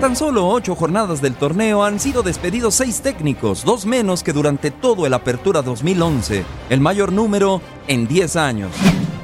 Tan solo ocho jornadas del torneo han sido despedidos seis técnicos, dos menos que durante todo el Apertura 2011, el mayor número en 10 años.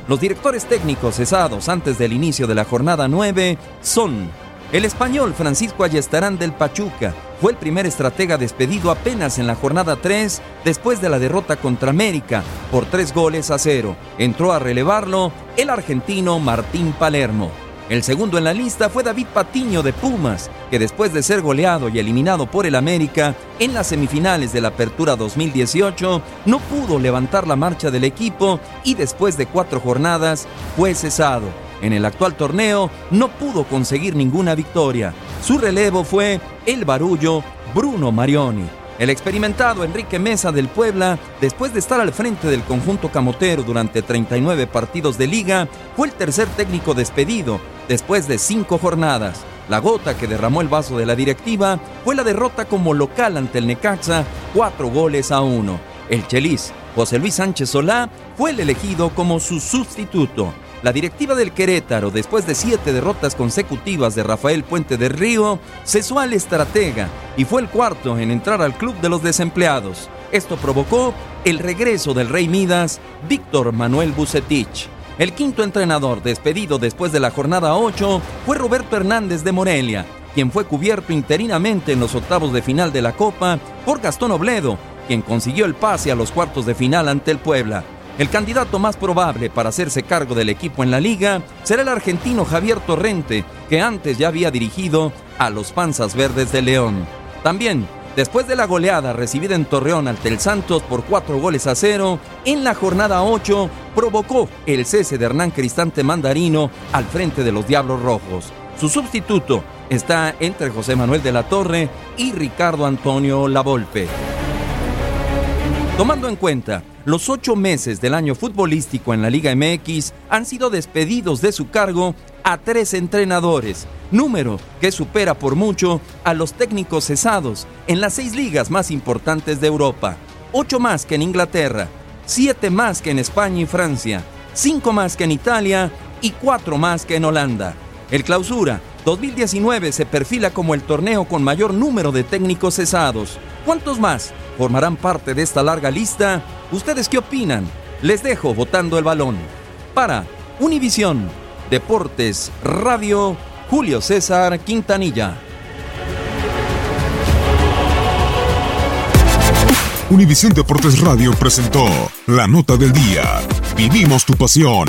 Los directores técnicos cesados antes del inicio de la jornada 9 son el español Francisco Ayestarán del Pachuca, fue el primer estratega despedido apenas en la jornada 3 después de la derrota contra América por tres goles a cero. Entró a relevarlo el argentino Martín Palermo. El segundo en la lista fue David Patiño de Pumas, que después de ser goleado y eliminado por el América en las semifinales de la Apertura 2018, no pudo levantar la marcha del equipo y después de cuatro jornadas fue cesado. En el actual torneo no pudo conseguir ninguna victoria. Su relevo fue el barullo Bruno Marioni. El experimentado Enrique Mesa del Puebla, después de estar al frente del conjunto camotero durante 39 partidos de liga, fue el tercer técnico despedido después de cinco jornadas. La gota que derramó el vaso de la directiva fue la derrota como local ante el Necaxa, cuatro goles a uno. El Chelis, José Luis Sánchez Solá, fue el elegido como su sustituto. La directiva del Querétaro, después de siete derrotas consecutivas de Rafael Puente de Río, cesó al estratega y fue el cuarto en entrar al club de los desempleados. Esto provocó el regreso del Rey Midas, Víctor Manuel Bucetich. El quinto entrenador despedido después de la jornada 8 fue Roberto Hernández de Morelia, quien fue cubierto interinamente en los octavos de final de la Copa por Gastón Obledo, quien consiguió el pase a los cuartos de final ante el Puebla. El candidato más probable para hacerse cargo del equipo en la liga será el argentino Javier Torrente, que antes ya había dirigido a los Panzas Verdes de León. También, después de la goleada recibida en Torreón ante el Santos por cuatro goles a cero, en la jornada 8 provocó el cese de Hernán Cristante Mandarino al frente de los Diablos Rojos. Su sustituto está entre José Manuel de la Torre y Ricardo Antonio Lavolpe. Tomando en cuenta los ocho meses del año futbolístico en la Liga MX, han sido despedidos de su cargo a tres entrenadores, número que supera por mucho a los técnicos cesados en las seis ligas más importantes de Europa. Ocho más que en Inglaterra, siete más que en España y Francia, cinco más que en Italia y cuatro más que en Holanda. El clausura 2019 se perfila como el torneo con mayor número de técnicos cesados. ¿Cuántos más formarán parte de esta larga lista? ¿Ustedes qué opinan? Les dejo votando el balón. Para Univisión, Deportes Radio, Julio César Quintanilla. Univisión Deportes Radio presentó la nota del día. Vivimos tu pasión.